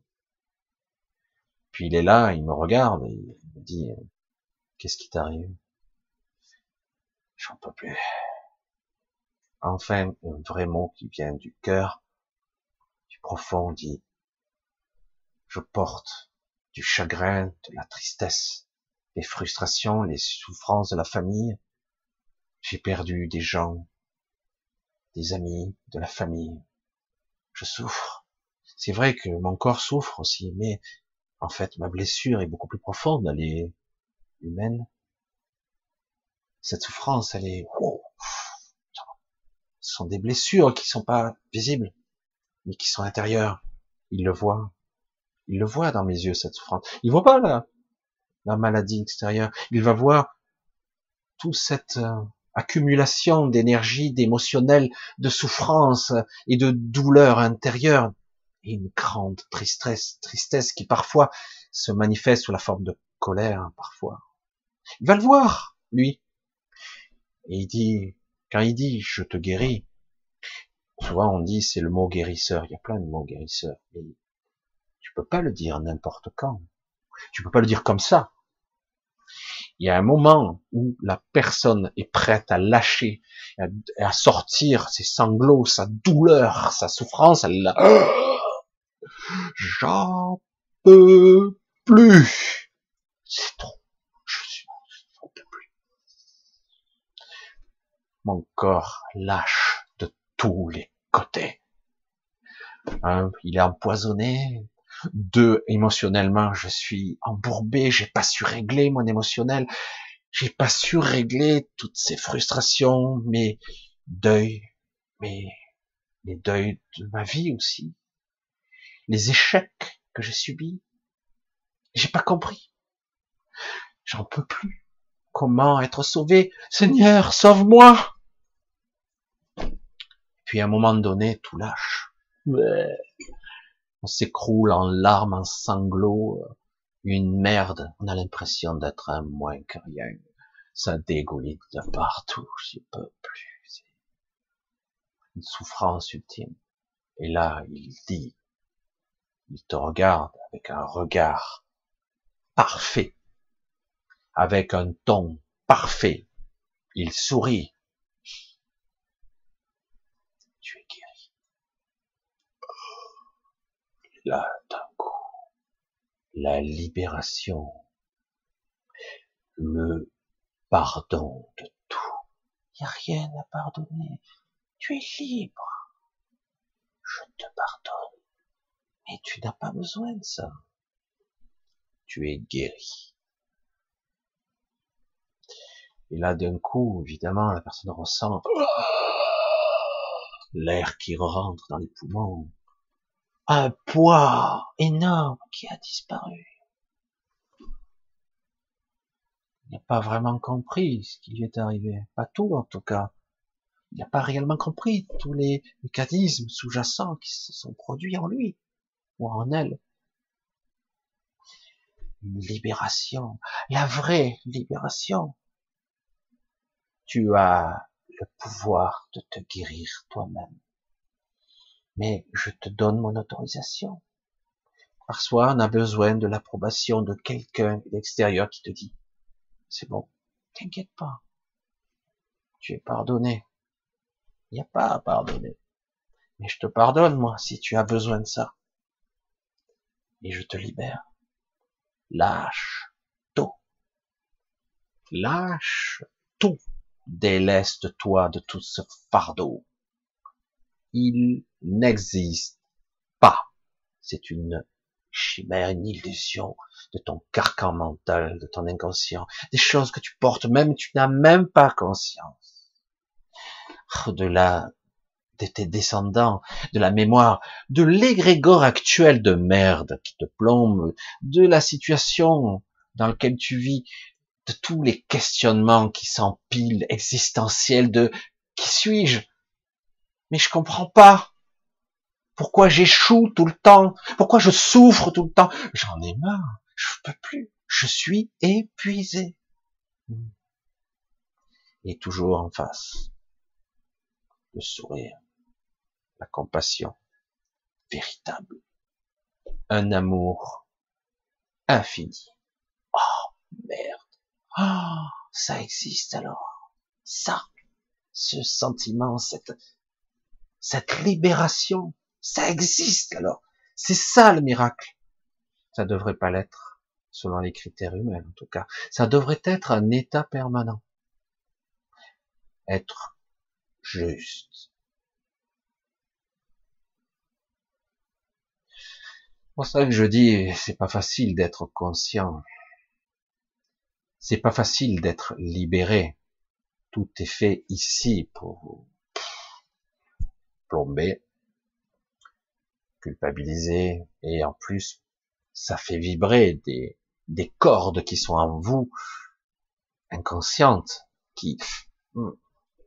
Puis il est là, il me regarde et il me dit, qu'est-ce qui t'arrive? J'en peux plus. Enfin, un vrai mot qui vient du cœur, du profond, dit, je porte du chagrin, de la tristesse, les frustrations, les souffrances de la famille. J'ai perdu des gens, des amis, de la famille. Je souffre. C'est vrai que mon corps souffre aussi, mais en fait, ma blessure est beaucoup plus profonde, elle est humaine. Cette souffrance, elle est, ce sont des blessures qui sont pas visibles, mais qui sont intérieures. Il le voit. Il le voit dans mes yeux, cette souffrance. Il voit pas la, la maladie extérieure. Il va voir toute cette euh, accumulation d'énergie, d'émotionnel, de souffrance et de douleur intérieure et une grande tristesse, tristesse qui parfois se manifeste sous la forme de colère, parfois. Il va le voir, lui. Et il dit, quand il dit je te guéris, souvent on dit c'est le mot guérisseur. Il y a plein de mots guérisseurs. Tu peux pas le dire n'importe quand. Tu peux pas le dire comme ça. Il y a un moment où la personne est prête à lâcher, à, sortir ses sanglots, sa douleur, sa souffrance. Elle l'a J'en peux plus. C'est trop. Je suis, peux plus. Mon corps lâche de tous les côtés. Un, il est empoisonné. Deux, émotionnellement, je suis embourbé. J'ai pas su régler mon émotionnel. J'ai pas su régler toutes ces frustrations, mes deuils, mes les deuils de ma vie aussi les échecs que j'ai subis. J'ai pas compris. J'en peux plus. Comment être sauvé? Seigneur, sauve-moi Puis à un moment donné, tout lâche. On s'écroule en larmes, en sanglots, une merde. On a l'impression d'être un moins que rien. Ça dégouline de partout. Je peux plus. Une souffrance ultime. Et là, il dit, il te regarde avec un regard parfait, avec un ton parfait. Il sourit. Tu es guéri. Là, d'un coup, la libération, le pardon de tout. Il n'y a rien à pardonner. Tu es libre. Je te pardonne. Mais tu n'as pas besoin de ça. Tu es guéri. Et là, d'un coup, évidemment, la personne ressent l'air qui rentre dans les poumons. Un poids énorme qui a disparu. Il n'y a pas vraiment compris ce qui lui est arrivé. Pas tout, en tout cas. Il n'a pas réellement compris tous les mécanismes sous-jacents qui se sont produits en lui ou en elle. Une libération, la vraie libération. Tu as le pouvoir de te guérir toi-même. Mais je te donne mon autorisation. Parfois, on a besoin de l'approbation de quelqu'un de l'extérieur qui te dit, c'est bon, t'inquiète pas, tu es pardonné. Il n'y a pas à pardonner. Mais je te pardonne, moi, si tu as besoin de ça. Et je te libère. Lâche tout. Lâche tout. Déleste-toi de tout ce fardeau. Il n'existe pas. C'est une chimère, une illusion de ton carcan mental, de ton inconscient, des choses que tu portes même, tu n'as même pas conscience. De la, de tes descendants, de la mémoire, de l'égrégore actuel de merde qui te plombe, de la situation dans laquelle tu vis, de tous les questionnements qui s'empilent, existentiels, de qui suis-je? Mais je comprends pas. Pourquoi j'échoue tout le temps Pourquoi je souffre tout le temps J'en ai marre. Je peux plus. Je suis épuisé. Et toujours en face, le sourire, la compassion véritable, un amour infini. Oh merde. Oh, ça existe alors. Ça, ce sentiment, cette, cette libération, ça existe alors. C'est ça le miracle. Ça devrait pas l'être, selon les critères humains en tout cas. Ça devrait être un état permanent. Être juste. C'est pour ça que je dis, c'est pas facile d'être conscient. C'est pas facile d'être libéré. Tout est fait ici pour vous plomber, culpabiliser, et en plus, ça fait vibrer des, des cordes qui sont en vous, inconscientes, qui, hmm,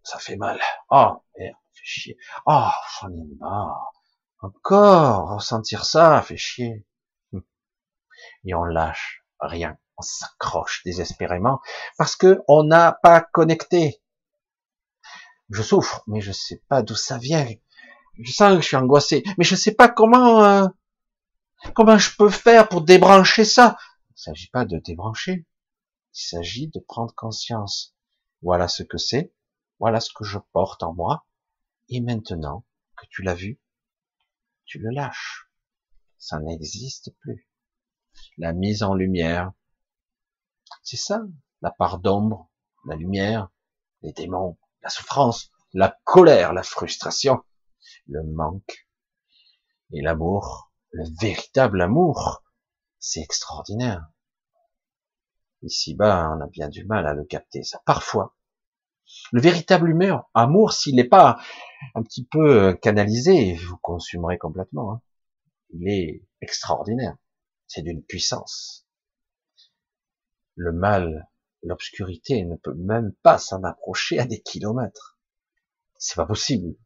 ça fait mal. Oh, merde, fait chier. Oh, j'en ai marre. Encore, ressentir ça, fait chier. Et on lâche rien. On s'accroche désespérément parce que on n'a pas connecté. Je souffre, mais je sais pas d'où ça vient je sens que je suis angoissé, mais je ne sais pas comment euh, comment je peux faire pour débrancher ça. Il ne s'agit pas de débrancher, il s'agit de prendre conscience. Voilà ce que c'est, voilà ce que je porte en moi, et maintenant que tu l'as vu, tu le lâches. Ça n'existe plus. La mise en lumière, c'est ça, la part d'ombre, la lumière, les démons, la souffrance, la colère, la frustration le manque et l'amour, le véritable amour, c'est extraordinaire. Ici-bas, on a bien du mal à le capter, ça. Parfois, le véritable humeur, amour, s'il n'est pas un petit peu euh, canalisé, vous consumerez complètement. Hein. Il est extraordinaire. C'est d'une puissance. Le mal, l'obscurité ne peut même pas s'en approcher à des kilomètres. C'est pas possible.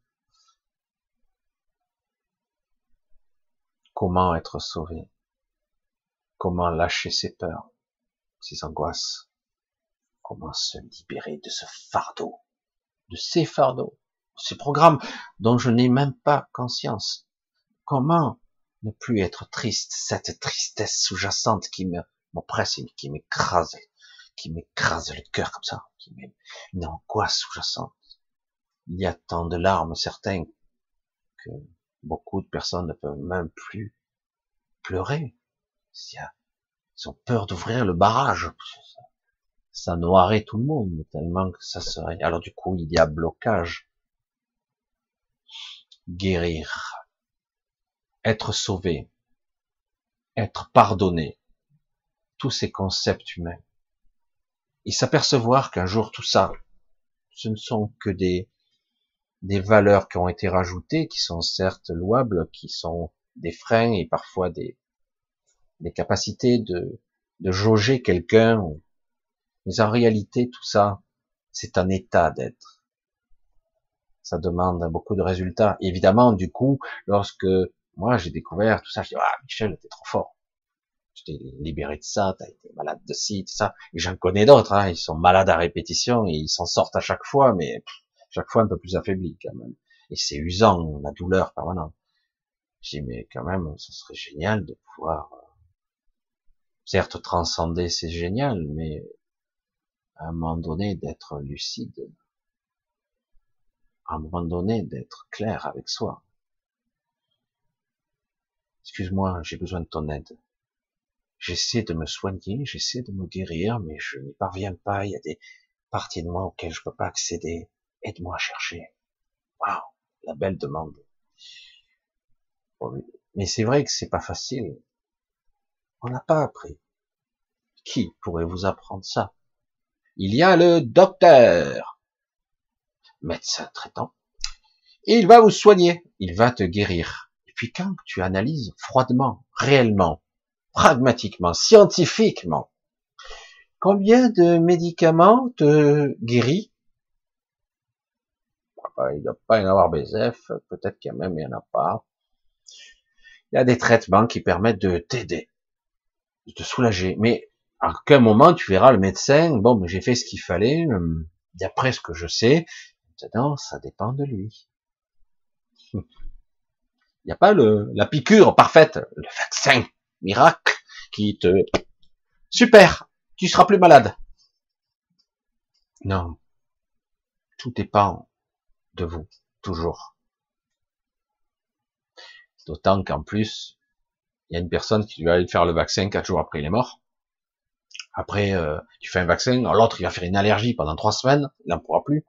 Comment être sauvé? Comment lâcher ses peurs, ses angoisses? Comment se libérer de ce fardeau, de ces fardeaux, ces programmes dont je n'ai même pas conscience. Comment ne plus être triste, cette tristesse sous-jacente qui m'oppresse et qui m'écrase, qui m'écrase le cœur comme ça, qui m'est une angoisse sous-jacente. Il y a tant de larmes, certains, que beaucoup de personnes ne peuvent même plus pleurer. Ils ont peur d'ouvrir le barrage. Ça noirait tout le monde tellement que ça serait. Alors du coup, il y a blocage. Guérir. Être sauvé. Être pardonné. Tous ces concepts humains. Et s'apercevoir qu'un jour tout ça, ce ne sont que des, des valeurs qui ont été rajoutées, qui sont certes louables, qui sont des freins et parfois des, des capacités de, de jauger quelqu'un Mais en réalité, tout ça, c'est un état d'être. Ça demande beaucoup de résultats. évidemment, du coup, lorsque moi j'ai découvert tout ça, je dis ah Michel, t'es trop fort. Tu t'es libéré de ça, t'as été malade de ci, tout ça. J'en connais d'autres, hein, ils sont malades à répétition ils s'en sortent à chaque fois, mais chaque fois un peu plus affaiblis quand même. Et c'est usant, la douleur permanente. Dis mais quand même, ce serait génial de pouvoir, euh, certes transcender, c'est génial, mais à un moment donné d'être lucide, à un moment donné d'être clair avec soi. Excuse-moi, j'ai besoin de ton aide. J'essaie de me soigner, j'essaie de me guérir, mais je n'y parviens pas. Il y a des parties de moi auxquelles je peux pas accéder. Aide-moi à chercher. Waouh, la belle demande. Mais c'est vrai que c'est pas facile. On n'a pas appris. Qui pourrait vous apprendre ça? Il y a le docteur, médecin traitant. il va vous soigner, il va te guérir. Et puis quand tu analyses froidement, réellement, pragmatiquement, scientifiquement, combien de médicaments te guérit? Il ne doit pas y en avoir BSF, peut-être qu'il y a même, il n'y en a pas. Il y a des traitements qui permettent de t'aider, de te soulager. Mais à quel moment tu verras le médecin, bon, j'ai fait ce qu'il fallait, euh, d'après ce que je sais, maintenant, ça dépend de lui. Il n'y a pas le, la piqûre parfaite, le vaccin miracle qui te, super, tu seras plus malade. Non. Tout dépend vous, toujours. D'autant qu'en plus, il y a une personne qui lui aller faire le vaccin quatre jours après il est mort. Après, euh, tu fais un vaccin, l'autre il va faire une allergie pendant trois semaines, il n'en pourra plus.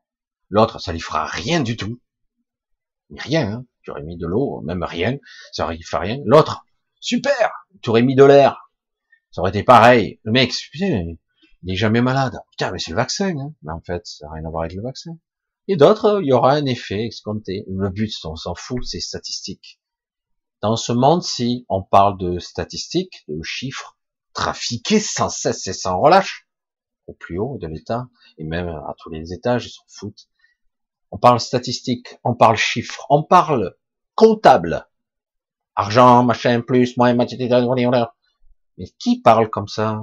L'autre, ça lui fera rien du tout. Rien, hein. tu aurais mis de l'eau, même rien, ça aurait fait rien. L'autre, super, tu aurais mis de l'air, ça aurait été pareil. Le mec, putain, il est jamais malade. Putain, mais c'est le vaccin, hein. Mais en fait, ça n'a rien à voir avec le vaccin. Et d'autres, il y aura un effet escompté. Le but, on s'en fout, c'est statistique. Dans ce monde-ci, on parle de statistiques, de chiffres, trafiquer sans cesse et sans relâche au plus haut de l'État et même à tous les étages, ils s'en foutent. On parle statistique, on parle chiffres, on parle comptable. Argent, machin, plus, moins, mais qui parle comme ça?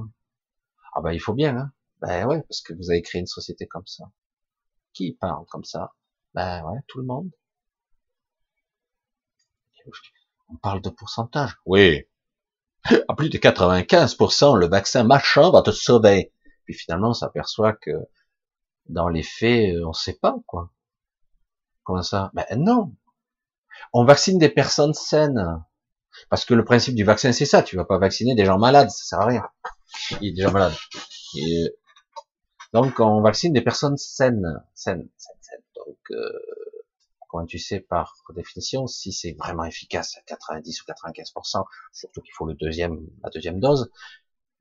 Ah ben il faut bien, hein Ben ouais, parce que vous avez créé une société comme ça. Qui parle comme ça? Ben ouais, tout le monde. On parle de pourcentage. Oui, à plus de 95%, le vaccin machin va te sauver. Puis finalement, on s'aperçoit que dans les faits, on ne sait pas quoi. Comment ça? Ben non. On vaccine des personnes saines. Parce que le principe du vaccin, c'est ça. Tu vas pas vacciner des gens malades, ça sert à rien. Il gens malades. Et donc, on vaccine des personnes saines, saines, saines, saines. Donc, euh, Comment tu sais par définition si c'est vraiment efficace à 90 ou 95%, surtout qu'il faut le deuxième, la deuxième dose,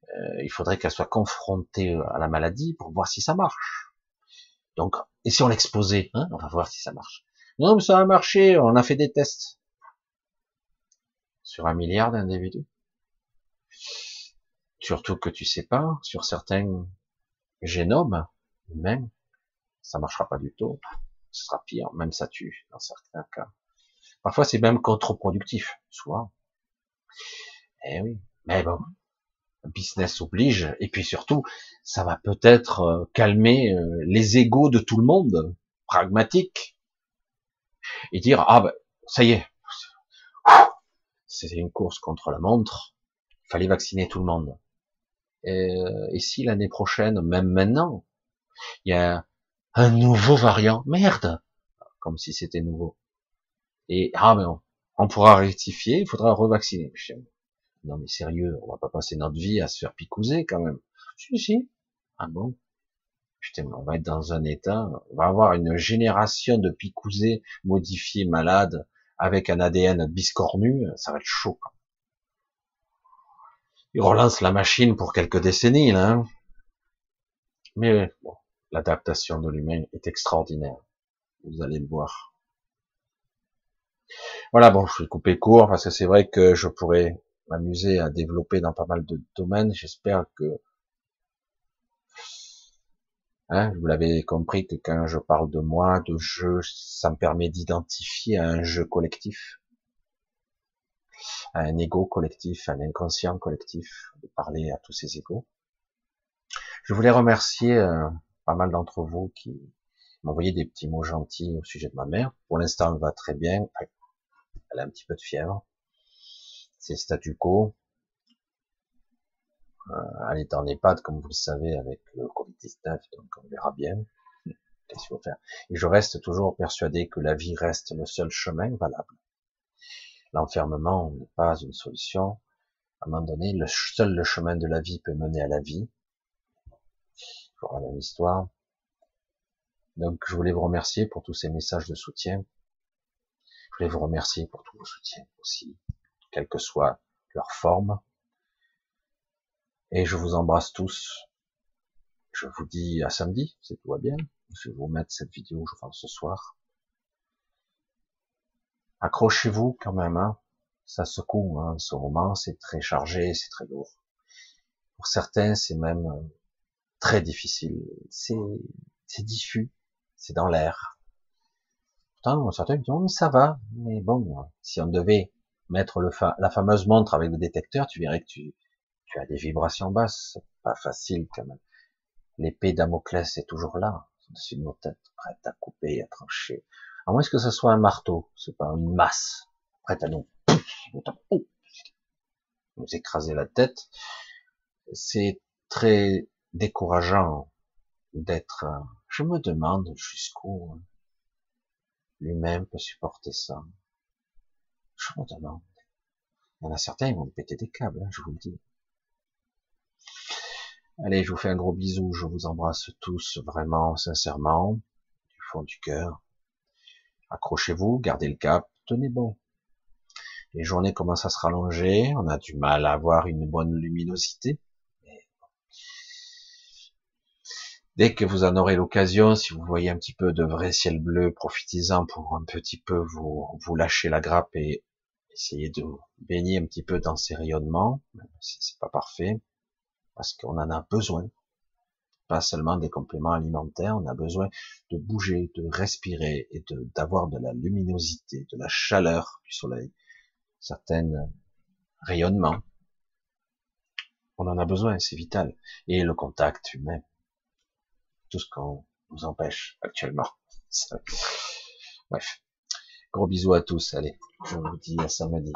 euh, il faudrait qu'elle soit confrontée à la maladie pour voir si ça marche. Donc, et si on l'exposait, hein, on va voir si ça marche. Non, mais ça a marché, on a fait des tests sur un milliard d'individus. Surtout que tu sais pas, sur certains génomes, même, ça marchera pas du tout ce sera pire, même ça tue dans certains cas. Parfois c'est même contre-productif, souvent. Eh oui, mais bon, business oblige, et puis surtout, ça va peut-être euh, calmer euh, les égaux de tout le monde, pragmatique, et dire ah ben ça y est, c'est une course contre la montre, fallait vacciner tout le monde. Et, euh, et si l'année prochaine, même maintenant, il y a un nouveau variant. Merde! Comme si c'était nouveau. Et, ah, mais on, pourra rectifier, il faudra revacciner. Non, mais sérieux, on va pas passer notre vie à se faire picouser, quand même. Si, si. Ah bon? Putain, on va être dans un état, on va avoir une génération de picousés modifiés malades avec un ADN biscornu, ça va être chaud. Il relance la machine pour quelques décennies, là. Hein. Mais bon, L'adaptation de l'humain est extraordinaire. Vous allez le voir. Voilà, bon, je vais couper court parce que c'est vrai que je pourrais m'amuser à développer dans pas mal de domaines. J'espère que Hein, vous l'avez compris que quand je parle de moi, de jeu, ça me permet d'identifier un jeu collectif, un ego collectif, un inconscient collectif, de parler à tous ces égos. Je voulais remercier euh, pas mal d'entre vous qui envoyé des petits mots gentils au sujet de ma mère. Pour l'instant, elle va très bien. Elle a un petit peu de fièvre. C'est statu quo. Euh, elle est en EHPAD, comme vous le savez, avec le Covid-19, donc on verra bien. Qu'est-ce qu'il faut faire? Et je reste toujours persuadé que la vie reste le seul chemin valable. L'enfermement n'est pas une solution. À un moment donné, le seul le chemin de la vie peut mener à la vie. Toujours la même histoire. Donc, je voulais vous remercier pour tous ces messages de soutien. Je voulais vous remercier pour tous vos soutiens aussi, quelle que soit leur forme. Et je vous embrasse tous. Je vous dis à samedi, c'est tout va bien. Je vais vous mettre cette vidéo, je pense, ce soir. Accrochez-vous quand même, hein. Ça secoue, hein. Ce roman, c'est très chargé, c'est très lourd. Pour certains, c'est même euh, très difficile. C'est, diffus. C'est dans l'air. Pourtant, certains disent, ça va. Mais bon, si on devait mettre le la fameuse montre avec le détecteur, tu verrais que tu, tu as des vibrations basses, c'est pas facile quand même. L'épée Damoclès est toujours là, au-dessus de nos têtes, prête à couper, à trancher. À moins que ce soit un marteau, c'est pas une masse, prête à nous, nous écraser la tête. C'est très décourageant d'être, je me demande jusqu'où lui-même peut supporter ça. Je me demande. Il y en a certains, ils vont péter des câbles, hein, je vous le dis. Allez, je vous fais un gros bisou, je vous embrasse tous vraiment, sincèrement, du fond du cœur. Accrochez-vous, gardez le cap, tenez bon. Les journées commencent à se rallonger, on a du mal à avoir une bonne luminosité. Dès que vous en aurez l'occasion, si vous voyez un petit peu de vrai ciel bleu, profitez-en pour un petit peu vous, vous lâcher la grappe et essayer de baigner un petit peu dans ces rayonnements, même si c'est pas parfait parce qu'on en a besoin. Pas seulement des compléments alimentaires, on a besoin de bouger, de respirer et d'avoir de, la luminosité, de la chaleur du soleil, certains rayonnements. On en a besoin, c'est vital. Et le contact humain, tout ce qu'on nous empêche actuellement. Bref, gros bisous à tous. Allez, je vous dis à samedi.